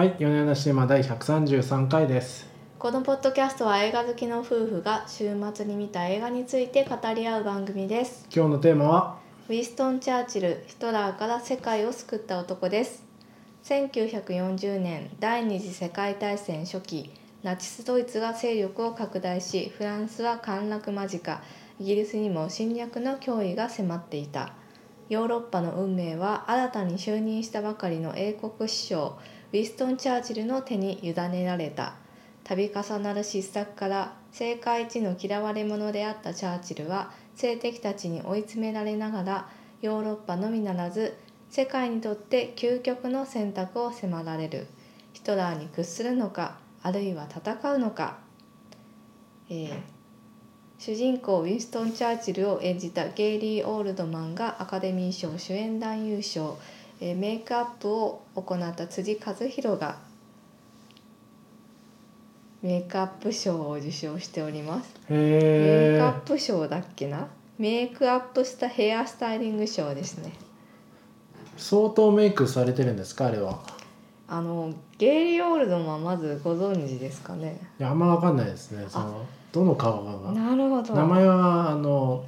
はい、米山シネマ第133回です。このポッドキャストは映画好きの夫婦が週末に見た映画について語り合う番組です。今日のテーマは、ウィストン・チャーチルヒトラーから世界を救った男です。1940年第二次世界大戦初期ナチスドイツが勢力を拡大しフランスは陥落間近イギリスにも侵略の脅威が迫っていた。ヨーロッパの運命は新たに就任したばかりの英国首相ウィストン・チャーチルの手に委ねられた。度重なる失策から政界一の嫌われ者であったチャーチルは政敵たちに追い詰められながらヨーロッパのみならず世界にとって究極の選択を迫られる。ヒトラーに屈するのかあるいは戦うのか、えー主人公ウィンストン・チャーチルを演じたゲイリー・オールドマンがアカデミー賞主演男優賞、えーメイクアップを行った辻和弘がメイクアップ賞を受賞しております。メイへクアッープ賞だっけな？メイクアップしたヘアスタイリング賞ですね相当メイクされてるんですか、あれは。あのゲイリー・オールドマンまずご存知ですかね？いや、あんまわかんないですね。その、どの顔が。なるほど名前は、あの、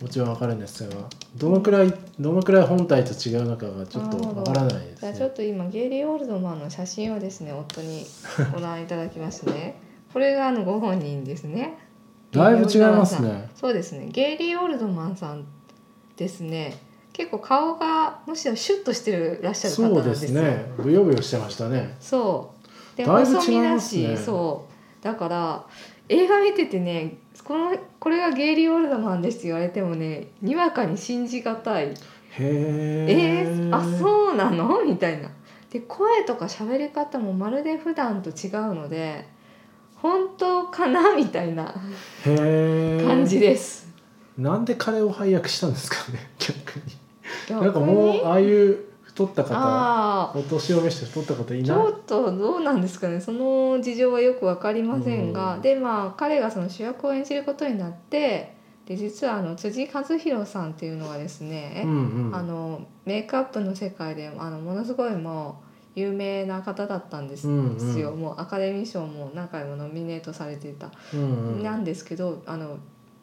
もちろんわかるんですが、どのくらい、どのくらい本体と違うのかがちょっとわからないですね。じゃあちょっと今ゲイリー・オールドマンの写真をですね 夫にご覧いただきますね。これがあのご本人ですね。だいぶ違いますね。そうですね。ゲイリー・オールドマンさんですね。結構顔がむしろシュッとしてるらっしゃる方そうでなんですね。ブヨブヨしてましたね。そう。で細身だしそう。だから映画見ててねこのこれがゲイリー・オールドマンですって言われてもねにわかに信じがたいへええ。ー、あそうなの？みたいなで声とか喋り方もまるで普段と違うので本当かな？みたいな。感じです、なんで彼を配役したんですかね、逆に。逆に？なんかもうああいう太った方お年を召して太った方いちない？ょっとどうなんですかね。その事情はよく分かりませんが、うん。でまあ彼がその主役を演じることになってで実はあの辻和弘さんっていうのはですね、うんうん。あのメイクアップの世界であのものすごいもう有名な方だったんですうんうん。もうアカデミー賞も何回もノミネートされていた、うんうん。なんですけどあの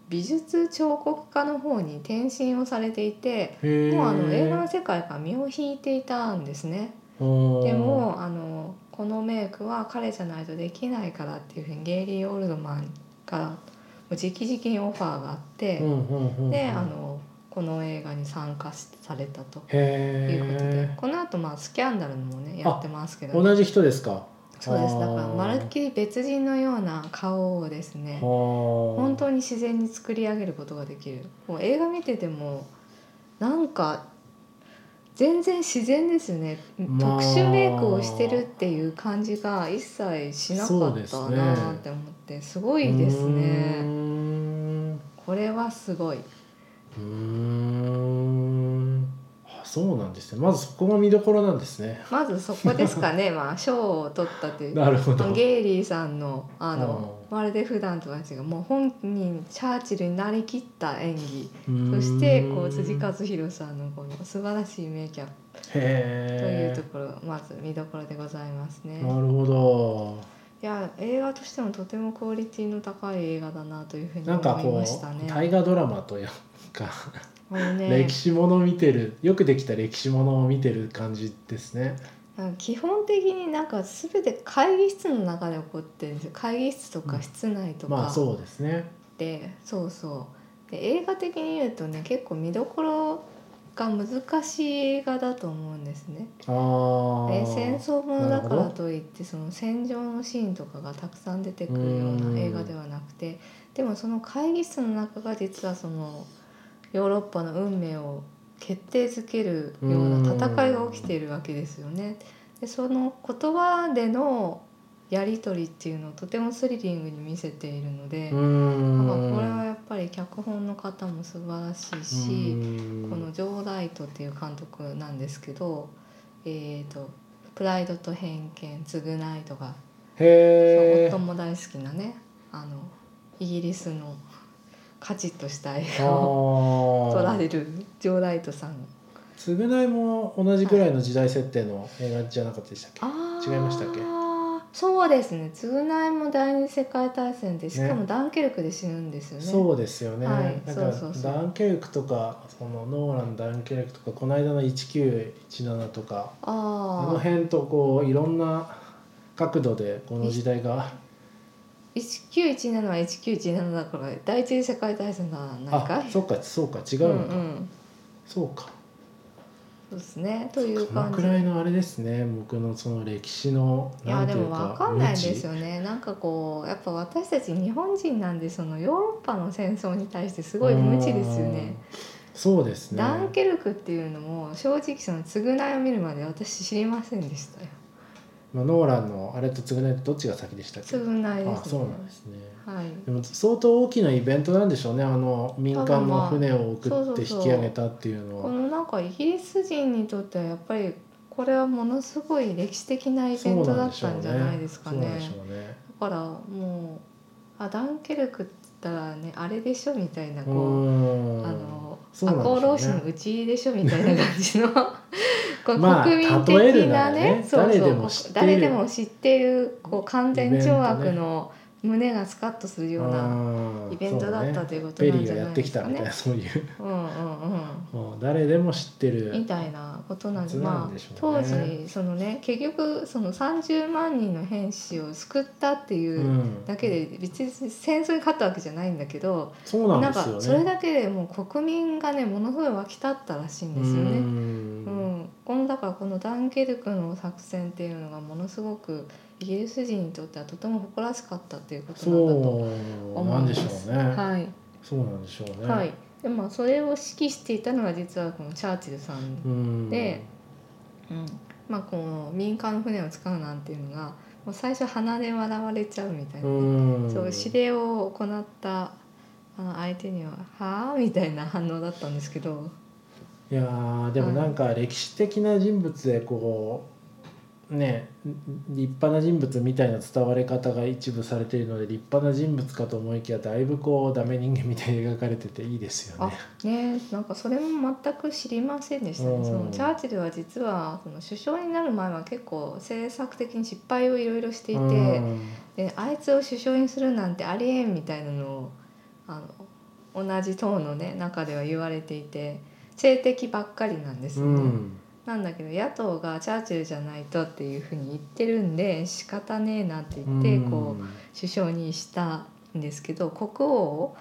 美術彫刻家の方に転身をされていてもうあの映画の世界から身を引いていたんですね。でもあのこのメイクは彼じゃないとできないからっていうふうにゲイリー・オールドマンからもう直々にオファーがあって、であのこの映画に参加されたとへいうことで。えこの後まあスキャンダルもねやってますけど、同じ人ですか？そうです。だからまるっきり別人のような顔をですね。本本当に自然に作り上げることができる。もう映画見ててもなんか全然自然ですね、まあ。特殊メイクをしてるっていう感じが一切しなかったなって思ってすごいですね。ん。これはすごい。うーん。あそうなんですね。まずそこが見どころなんですね。まずそこですかね。まあ賞を取ったという。なるほど。ゲイリーさんのあのまるで普段とは違う。もう本人チャーチルになりきった演技。そしてこう辻和弘さんのこの素晴らしい名キャップというへところまず見どころでございますね。え。なるほど。いや映画としてもとてもクオリティの高い映画だなというふうになんか思いこましたね。う大河ドラマというかね。歴史ものを見てる。よくできた歴史ものを見てる感じですね。基本的になんか全て会議室の中で起こってるんですよ。会議室とか室内とかまあそうですね。でそうそう。で映画的に言うとね結構見どころが難しい映画だと思うんですね。あ戦争ものだからといってその戦場のシーンとかがたくさん出てくるような映画ではなくてでもその会議室の中が実はそのヨーロッパの運命を決定づけるような戦いが起きているわけですよね。でその言葉でのやり取りっていうのをとてもスリリングに見せているので、これはやっぱり脚本の方も素晴らしいし。うんこのジョー・ライトっていう監督なんですけど「えー、とプライドと偏見償い」とか、夫も大好きなねあのイギリスのカチッとした映あ画を撮らーれる。ジョー・ライトさん。償いも同じぐらいの時代設定の映画じゃなかったでしたっけ、あ違いましたっけ？そうですね。償いも第二次世界大戦でしかもね。ダンケルクで死ぬんですよね。そうですよね、はい。だからダンケルクとかそのノーランダンケルクとかこの間の1917とかあの辺とこういろんな角度でこの時代が1917は1917だから第一次世界大戦だないか？いあそうかそうか違ううんのか、うん。そうか。そうですね。というその感じくらいのあれですね。僕のその歴史のいやでもなんていうかわかんないです無よね。なんかこうやっぱ私たち日本人なんでそのヨーロッパの戦争に対してす知ごい無知ですよね。うん。そうですね。ダンケルクっていうのも正直その償いを見るまで私知りませんでしたよ。まあ、ノーランのあれと償いどっちが先でしたっけ？償いですね。あそうなんですねはい。でも相当大きなイベントなんでしょうねあの民間の船を送って引き上げたっていうのはこのなんかイギリス人にとってはやっぱりこれはものすごい歴史的なイベントだったんじゃないですかね。だからもうあダンケルクって言ったらねあれでしょみたいなこう。うんあのそうね赤穂浪士のうちでしょみたいな感じのまあ国民的なならねねそうそう誰でも知っている誰でも知っているこう完全懲悪の胸がスカッとするようなうんイベントだったということペなんじゃリーがやってないですかねきたみたいな。そういう。うんうんうん。もう誰でも知ってる。みたいなことなんでまあ当ね時そのね結局その30万人の兵士を救ったっていううん。だけで別に戦争に勝ったわけじゃないんだけど、そうなんなんですよね。かそれだけでもう国民がねものすごい沸き立ったらしいんですよね。ううんん、このだからこのダンケルクの作戦っていうのがものすごくイギリス人にとってはとても誇らしかったっていうことなんだとそう思ないんでしょうね、はい、そうなんでしょうね。はい、でまあそれを指揮していたのが実はこのチャーチルさん、うん。でうん。まあこの民間の船を使うなんていうのがもう最初鼻で笑われちゃうみたいな、うん。そう指令を行ったあの相手には「はあ?」みたいな反応だったんですけど。いやーでもなんか歴史的な人物でこうね立派な人物みたいな伝われ方が一部されているので立派な人物かと思いきやだいぶこうダメ人間みたいに描かれてていいですよあね。ねなんかそれも全く知りませんでしたうんね。そのチャーチルは実はその首相になる前は結構政策的に失敗をいろいろしていて、うんであいつを首相にするなんてありえんみたいなのをあの同じ党のね中では言われていて政敵ばっかりなんですね。んなんだけど野党がチャーチルじゃないとっていうふうに言ってるんで仕方ねえなって言ってこう。首相にしたんですけど国王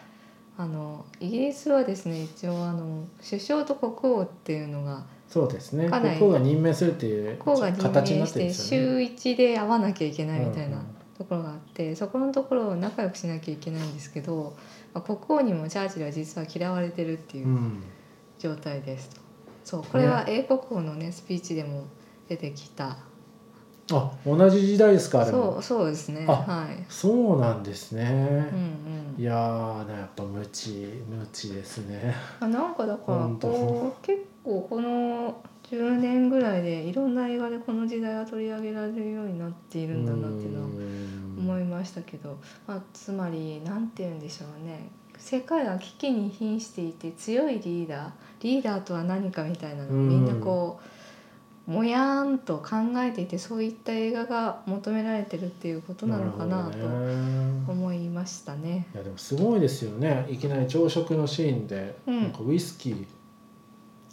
あのイギリスはですね一応あの首相と国王っていうのがそうですねかなり国王が任命するっていう国王が任形になってるん命して。週1で会わなきゃいけないみたいなうんところがあってそこのところを仲良くしなきゃいけないんですけど、まあ、国王にもチャーチルは実は嫌われてるっていううん状態ですと。そうこれは英国王のねスピーチでも出てきた。あ同じ時代ですかあれも。そうそうですね。あはい。そうなんですね、うんうん。いやーやっぱ無知無知ですね。あなんかだからこう結構この10年ぐらいでいろんな映画でこの時代は取り上げられるようになっているんだなっていうのは思いましたけど、まあ、つまり何て言うんでしょうね世界が危機に瀕していて強いリーダーリーダーとは何かみたいなのをうん。みんなこうもやーんと考えていてそういった映画が求められてるっていうことなのかなと思いましたね。いやでもすごいですよね。いきなり朝食のシーンで、うん。なんかウイスキー。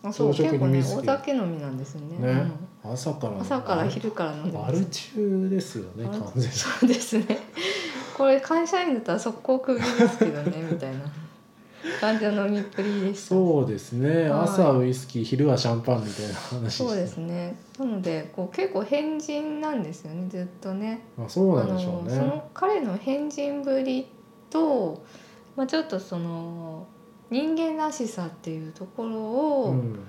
あそう朝食結構ねにウイスキー。お酒飲みなんですよね。ね。うん。朝から朝から昼から飲んでます。アル中ですよねあ完全に。そうですねこれ会社員だったら速攻クビですけどねみたいな。感じの飲みっぷりでした。そうですね、はい。朝ウイスキー昼はシャンパンみたいな話。そうですね。なのでこう結構変人なんですよねずっとね。まあ、そうなんでしょうね。その彼の変人ぶりと、まあ、ちょっとその人間らしさっていうところを、うん。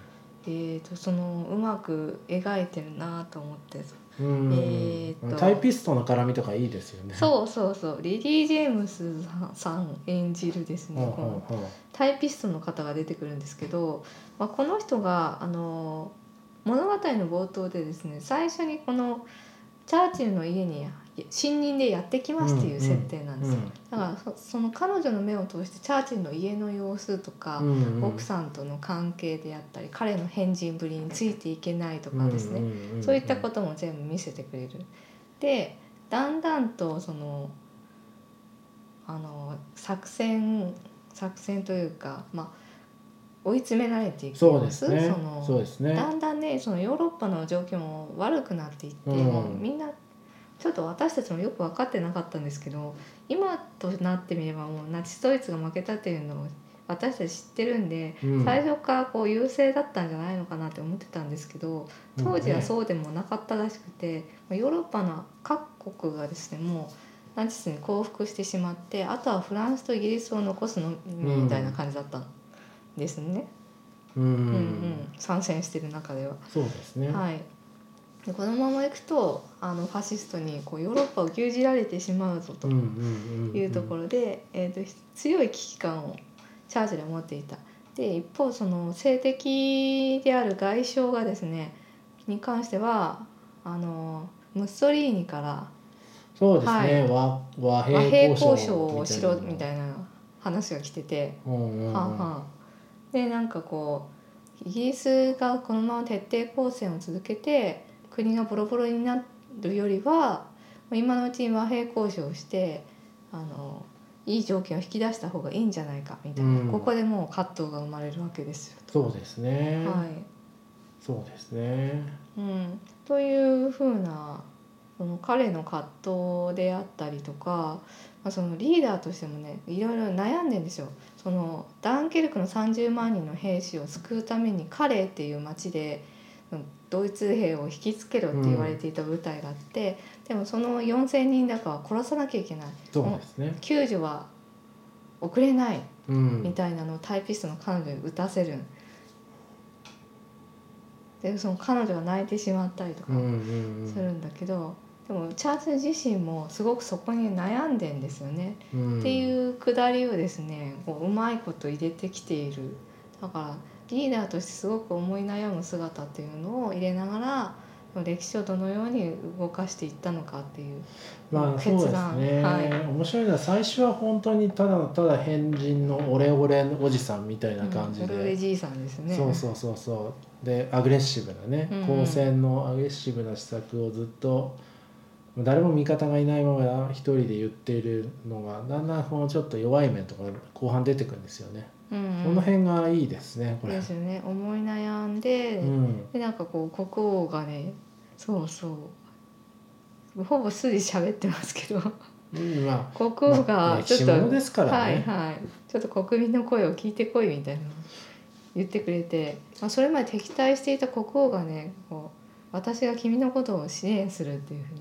えー、とそのうまく描いてるなと思ってうんえーっと。タイピストの絡みとかいいですよね。うそうそうそう。リリー・ジェームスさん演じるですね、このタイピストの方が出てくるんですけど、まあ、この人があの物語の冒頭でですね最初にこのチャーチルの家に信任でやってきますっていう設定なんですよ、うんだからそその彼女の目を通してチャーチルの家の様子とか、奥さんとの関係であったり彼の変人ぶりについていけないとかですね、んんんんそういったことも全部見せてくれる。でだんだんとそのあの作戦作戦というか、まあ、追い詰められていきそうまですすね。そのね。だんだんねそのヨーロッパの状況も悪くなっていって、うん。もうみんなちょっと私たちもよく分かってなかったんですけど今となってみればもうナチスドイツが負けたっていうのを私たち知ってるんで、うん。最初からこう優勢だったんじゃないのかなって思ってたんですけど当時はそうでもなかったらしくて、まあヨーロッパの各国がですねもうナチスに降伏してしまってあとはフランスとイギリスを残すのみたいな感じだったんですね、うん、うんうん。参戦してる中では。そうですね、はい、でこのままいくとあのファシストにこうヨーロッパを牛耳られてしまうぞというところで、えー、と強い危機感をチャーチルは持っていた。で一方その性的である外相がですねに関してはあのムッソリーニからそうですね、はい。和和和平平交交渉渉をしろみいたいな話が来てて。な、うんうんうん。はでなんかこうイギリスがこのまま徹底抗戦を続けて国がボロボロになるよりは今のうちに和平交渉をしてあのいい条件を引き出した方がいいんじゃないかみたいな、うん。ここでもう葛藤が生まれるわけですよ。そうですね、はい。そうですね。うん、というふうなその彼の葛藤であったりとか、まあ、そのリーダーとしてもねいろいろ悩んでんですよ。そのダンケルクの30万人の兵士を救うためにカレーっていう町でうんドイツ兵を引きつけろって言われていた部隊があって、でもその4,000人だかは殺さなきゃいけない。そうですね。救助は遅れないうん。みたいなのをタイピストの彼女に打たせる。でその彼女が泣いてしまったりとかうんうんするんだけど、でもチャーチル自身もすごくそこに悩んでんですよね、うん。っていうくだりをですねこううまいこと入れてきている。だからリーダーとしてすごく思い悩む姿っていうのを入れながら歴史をどのように動かしていったのかっていうまあそうですね、はい。面白いのは最初は本当にただただ変人のオレオレおじさんみたいな感じうん、で、オルレじいさんですねそうそうそうそうでアグレッシブなね光線のアグレッシブな施策をずっと誰も味方がいないまま一人で言っているのがだんだんこのちょっと弱い面とか後半出てくるんですよね、うんうん。この辺がいいですねこれ。ですよね。思い悩んで、うん。でなんかこう国王がねそうそう。ほぼ筋喋ってますけど。うんま国あ、王まあがちょっと、歴史ものですからはいね、はい。ちょっと国民の声を聞いてこいみたいな言ってくれて、まあ、それまで敵対していた国王がねこう私が君のことを支援するっていうふうに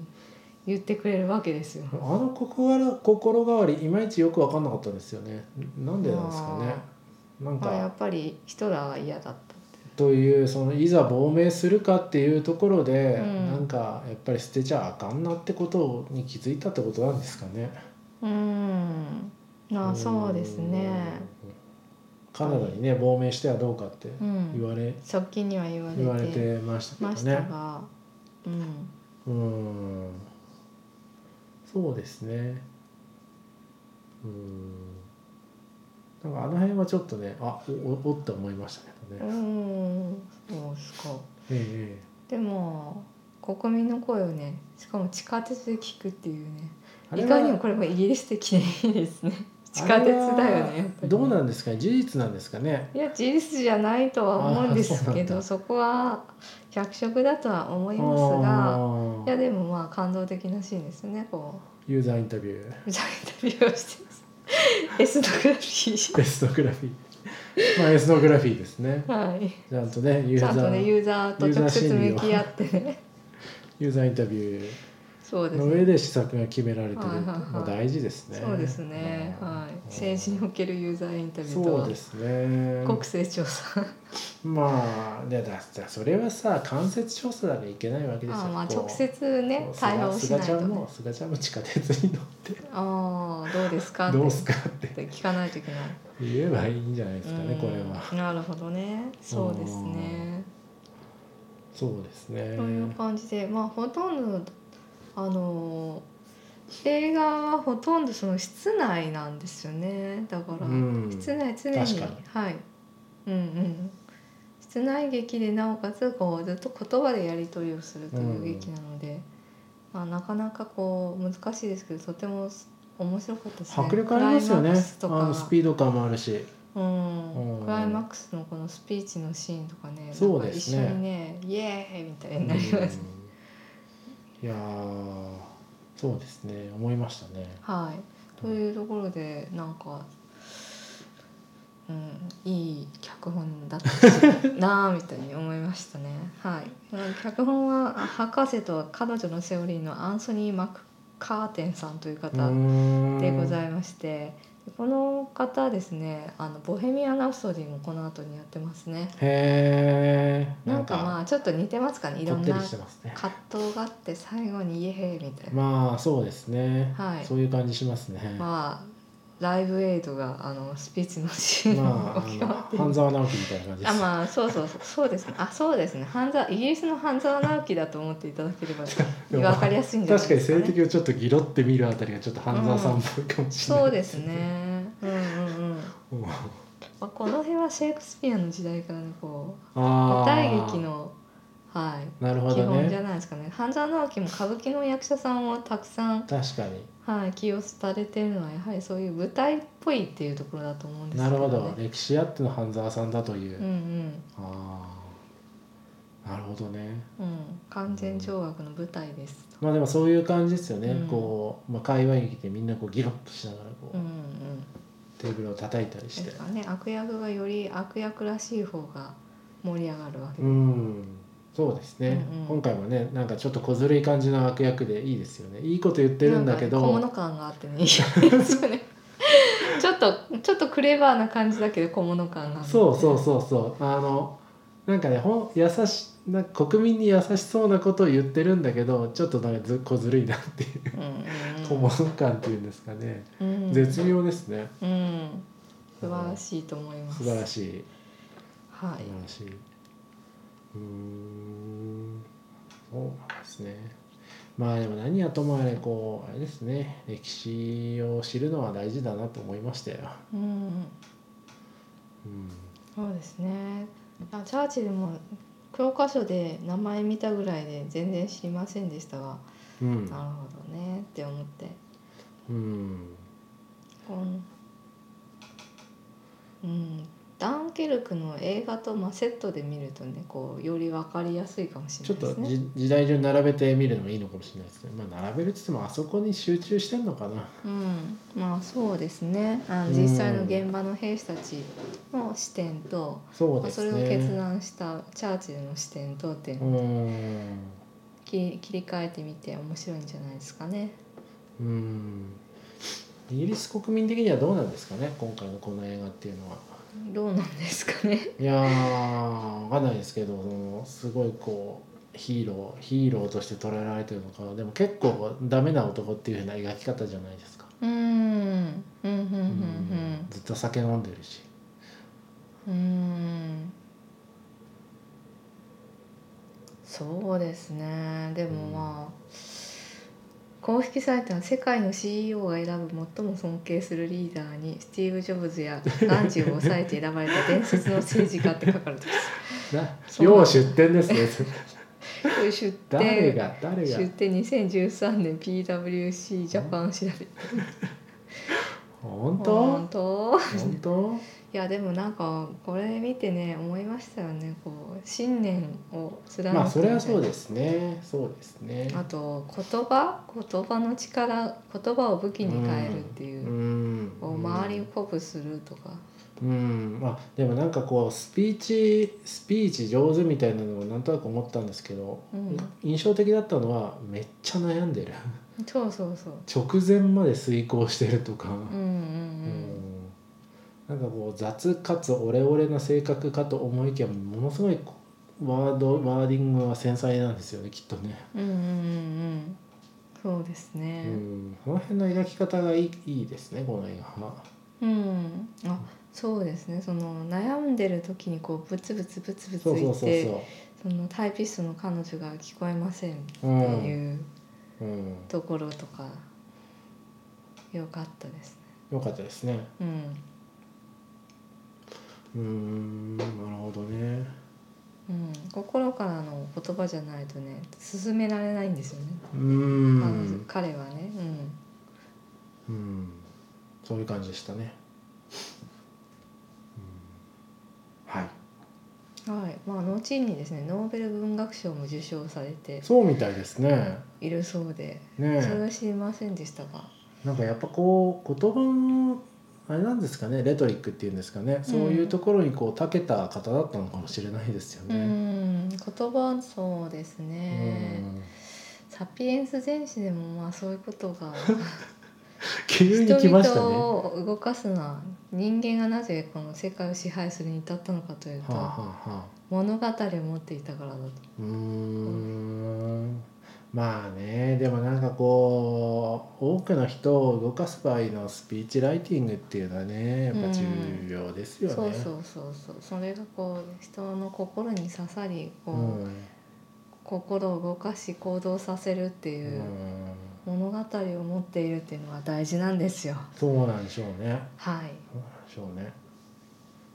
言ってくれるわけですよ。あの心心変わりいまいちよく分かんなかったんですよね。なんでなんですかねなんまあ、やかっぱりヒトラーが嫌だったというそのいざ亡命するかっていうところで、うんなんかやっぱり捨てちゃあかんなってことに気づいたってことなんですかね。うんまあそうですね。うんカナダにね亡命してはどうかってうん言われ、側近には言われて言われてましたけどね。が、うんうんそうですね。うんなんかあの辺はちょっとねあおおおって思いましたけどうね。んそうですか。ええでも国民の声をねしかも地下鉄で聞くっていうねいかにもこれもイギリス的でいいですね。地下鉄だよねどうなんですかね？事実なんですかね？いや事実じゃないとは思うんですけどそこは脚色だとは思いますがいやでもまあ感動的なシーンですねこユーザーインタビュー。うインタビューをして エスノグラフィー。エスノグラフィー。まあエスノグラフィーですね。はい。ちゃんとねユーザーとねユーザーと直接向き合ってね。ユーザーインタビューの上で施策が決められてるはいはいはいまあ大事ですね。そうですね。はい。政治におけるユーザーインタビューとは。そうですね。国勢調査まあでだだそれはさ間接調査だからいけないわけですよ。ああまあこう直接ねそう対応しないとね。菅ちゃんも菅ちゃんも地下鉄に乗って。ああどうですかって。どうすかって。聞かないといけない。言えばいいんじゃないですかねこれは。うん。なるほどね。そうですね。そうですね。という感じでまあほとんどあの映画はほとんどその室内なんですよね。だから、うん。室内常に。確かに。はい。うんうん室内劇でなおかつこうずっと言葉でやり取りをするという劇なので、まあ、なかなかこう難しいですけどとても面白かったですね。迫力ありますよね。あのスピード感もあるし。うん。うん。クライマックスのこのスピーチのシーンとかねそうですね。一緒にねイエーイみたいになります、うん。いやーそうですね。思いましたね。はい。というところでなんかうんいい脚本だったなあみたいに思いましたね。はい。脚本は「博士と彼女のセオリー」のアンソニー・マクカーテンさんという方でございいましてこの方ですね「あのボヘミアン・ラプソディ」もこの後にやってますね。へえなんかまあちょっと似てますかね。いろんな葛藤があって最後に「イエヘイ」みたいな、まあそうですね、はい。そういう感じしますね、まあライブエイドがあのスピーチのシーンまあを決まってる。あの半沢直樹みたいな感じです。あまあそうそうそう。そうですね。あそうですね。半沢イギリスの半沢直樹だと思っていただければ 分かりやすいんじゃない確かにですか、ね、性的をちょっとギロって見るあたりがちょっと半沢さんっぽいかもしれない、そうですね。うんうんうん。うんまあ、この辺はシェイクスピアの時代からねこうあ舞台ー。劇のはいなるほど基本じゃねないですかね半沢直樹も歌舞伎の役者さんをたくさん、確かにはい、起用されてるのはやはりそういう舞台っぽいっていうところだと思うんですけど、ね、なるほど。歴史あっての半沢さんだという、うんうん。ああなるほどね。うん。完全懲悪の舞台ですと。まあでもそういう感じですよね、うん。こう、まあ、会話劇でみんなこうギロッとしながらこう、うんうんテーブルを叩いたりして。ですかね。悪役がより悪役らしい方が盛り上がるわけで、うんそうですね、うんうん。今回もねなんかちょっと小ずるい感じの悪役でいいですよね。いいこと言ってるんだけど、小物感があってねいい。ですよね。ちょっとちょっとクレバーな感じだけど小物感があってそうそうそうそう。あのなんかねほん優しな国民に優しそうなことを言ってるんだけどちょっとなんかず小ずるいなっていう。うんうん。小物感っていうんですかね、うんうん。絶妙ですね。うん。素晴らしいと思います。素晴らしい。はい。素晴らしいうーん。そうなんですね。まあでも何はともあれこうあれですね。歴史を知るのは大事だなと思いましたよ、うん。うん、そうですね。あチャーチルも教科書で名前見たぐらいで全然知りませんでしたがうん。なるほどねって思って。うん。このうんダンケルクの映画とまあセットで見るとねこうより分かりやすいかもしちょっとれないですね。じ時代順に並べてみるのもいいのかもしれないですね。まあ並べるっつってもあそこに集中してんのかな。うん、まあそうですね。あのうん。実際の現場の兵士たちの視点と、まあ、そうですそれを決ね断したチャーチルの視点とっていううのをん。切り切り替えてみて面白いんじゃないですかね。うん。イギリス国民的にはどうなんですかね今回のこの映画っていうのはどうなんですかね。いやーわかんないですけどそのすごいこうヒーローヒーローとして捉えられてるのかなでも結構ダメな男っていうふうな描き方じゃないですか、うん、うん、うん、うん、うんずっと酒飲んでるしうん。うん。そうですね。でもまあ。公式サイトは世界の CEO が選ぶ最も尊敬するリーダーにスティーブ・ジョブズやガンジーを抑えて選ばれた伝説の政治家って書かれてます。要出店ですね。これ出店誰が誰が？出店2013年 PWC ジャパン調べて。本当？本当？本当？いやでもなんかこれ見てね思いましたよね。こう信念を貫くまあそれはそうすですね。そうですね。あと言葉？言葉の力？言葉を武器に変えるっていう。う、ん。周りを鼓舞するとか、うん。まあでもなんかこうスピーチスピーチ上手みたいなのをなんとなく思ったんですけど、うん。印象的だったのはめっちゃ悩んでる。そうそうそう。直前まで遂行してるとか、うんうんうんなんかこう雑かつオレオレな性格かと思いきやものすごいワードワーディングは繊細なんですよねきっとね、うんうんうんそうですうねん、この辺の描き方がいいいいですねこの映画は。うん、あそうですね。その悩んでる時にこうブツブツブツブツ言っそうそうそう。てそそのタイピストの彼女が聞こえませんっていううん。ところとか、よかったですね。よかったですね。うんうーんなるほどね。うん、心からの言葉じゃないとね進められないんですよね、うん。彼はね、うん。そういう感じでしたね、うん、はい。うん、はい。まあ後にですねノーベル文学賞も受賞されてそうみたいですね。いるそうで、ねそれは知りませんでしたが。なんかやっぱこう言葉のあれなんですかねレトリックっていうんですかね、そういうところにこう長けた方だったのかもしれないですようね。ん言葉そうですね、サピエンス全史でもまあそういうことが 急に来ましたね。を動かすのは人間がなぜこの世界を支配するに至ったのかというと、はあ、はあはあ、物語を持っていたからだと。うーんまあねでもなんかこう多くの人を動かす場合のスピーチライティングっていうのはねやっぱ重要ですよね。そうそうそうそうそれがこう人の心に刺さりこう、うん心を動かし行動させるっていうう物語を持っているっていうのは大事なんですよ。そうなんでしょうね。はい。そうなんでしょうね。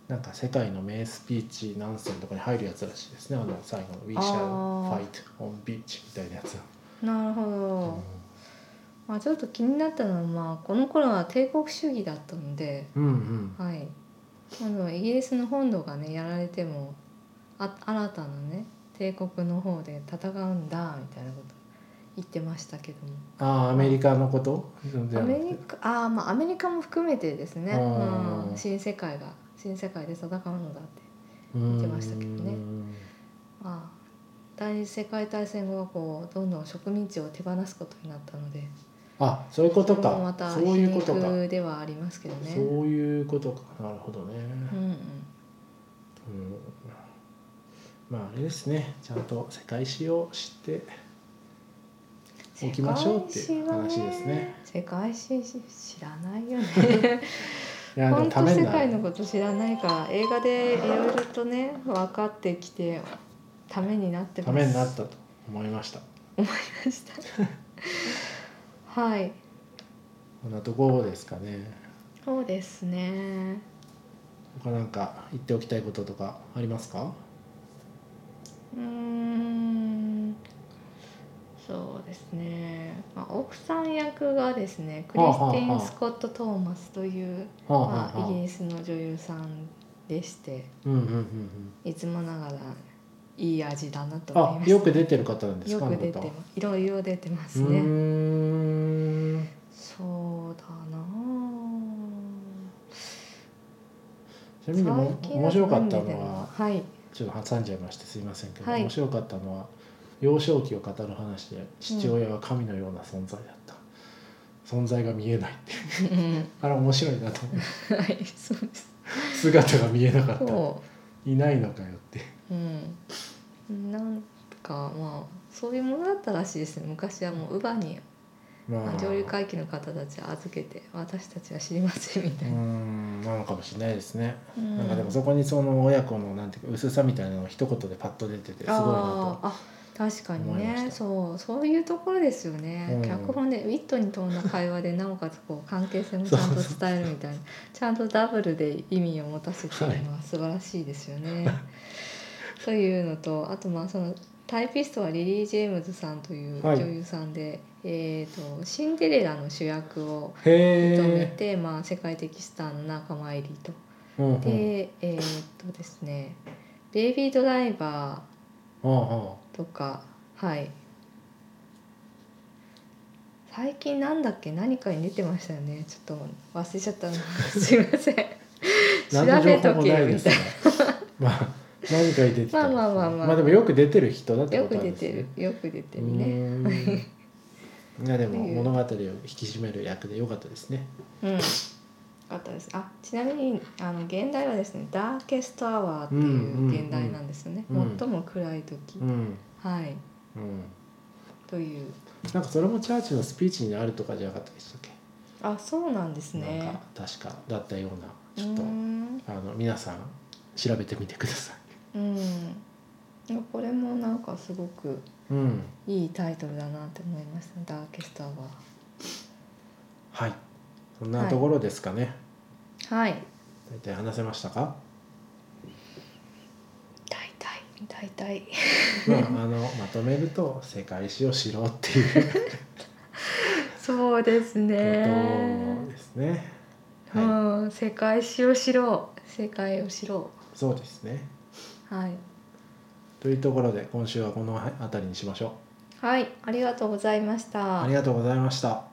なんか世界の名スピーチ何選とかに入るやつらしいですね。あの最後の「We あ shall ー fight on beach」みたいなやつ。なるほど。まあちょっと気になったのはまあこの頃は帝国主義だったので、うんうんはい。あのイギリスの本土がねやられてもあ新たなね帝国の方で戦うんだみたいなこと言ってましたけども。ああアメリカのこと？アメリカあーまあアメリカも含めてですね、うん、新世界が新世界で戦うのだって言ってましたけどね。まあ第二次世界大戦後はこうどんどん植民地を手放すことになったのであそういうことそれもまたかそういうことか。ではありますけどね。そういうことか。なるほどね、うんうん。うん。まああれですね。ちゃんと世界史を知っておきましょうっていう話ですね。世界史知らないよね 本当世界のこと知らないから映画でいろいろとね分かってきてためになってます。ためになったと思いました。はい。こんなところですかね。そうですね。他なんか言っておきたいこととかありますか？うーんそうですね、まあ、奥さん役がですねクリスティン・スコット・トーマスという、まあ、イギリスの女優さんでしていつもながらいい味だなと思いあます。よく出てる方なんですかよく出てます。いろいろ出てますね。んそうだなちなみに面白かったのははい。ちょっと挟んじゃいましてすいませんけど、はい。面白かったのは幼少期を語る話で父親は神のような存在だった、存在が見えないってう。ん。あれ面白いなとはいそうです。姿が見えなかった。そいないのかよって。ううん。なんかまあそういうものだったらしいですね。昔はもう乳母にまあ。上流階級の方たちは預けて私たちは知りませんみたいな、ん。なのかもしれないですね、うん。なんかでもそこにその親子のなんていうか薄さみたいなのが一言でパッと出ててすごいなあとーあ確かにね。そうそういうところですよね、うん。脚本でウィットに富んだ会話でなおかつこう関係性もちゃんと伝えるみたいな。ちゃんとダブルで意味を持たせているのは素晴らしいですよね。というのとあとまあそのタイピストはリリー・ジェームズさんというはい。女優さんで、えー、とシンデレラの主役をへ認めえ、て、まあ、世界的スターの仲間入りと。うんうん、でえっ、とですね「ベイビードライバー」とかはい。最近なんだっけ？何かに出てましたよね。ちょっと忘れちゃったな。すいません。調べとけみたいまあ何かに出てた。まあまあまあまあ。まあでもよく出てる人だってよく出ことなんですね。てるよく出てるうねいやでも 物語を引き締める役で良かったですね。うん。よかったです。あちなみにあの現代はですね「ダーケストアワー」っていう現代なんですよね、最も暗い時、うんはい。うん。という。なんかそれもチャーチのスピーチにあるとかじゃなかったでしたっけ、あそうなんですなんねか確かだったような。ちょっうとん。あの皆さん調べてみてくださうん。いやこれもなんかすごくいうん。いいタイトルだなって思いました「ダーケストアワーはい」そんなところですかね、はい。大体話せましたか？大体。まああのまとめると世界史を知ろうっていう。こ そうですとねですね。うはい。ん世界史を知ろ。う世界を知ろ。そうですね。うはい。というところで今週はこの辺りにしましょはいありがとうございましうた。ありがとうございました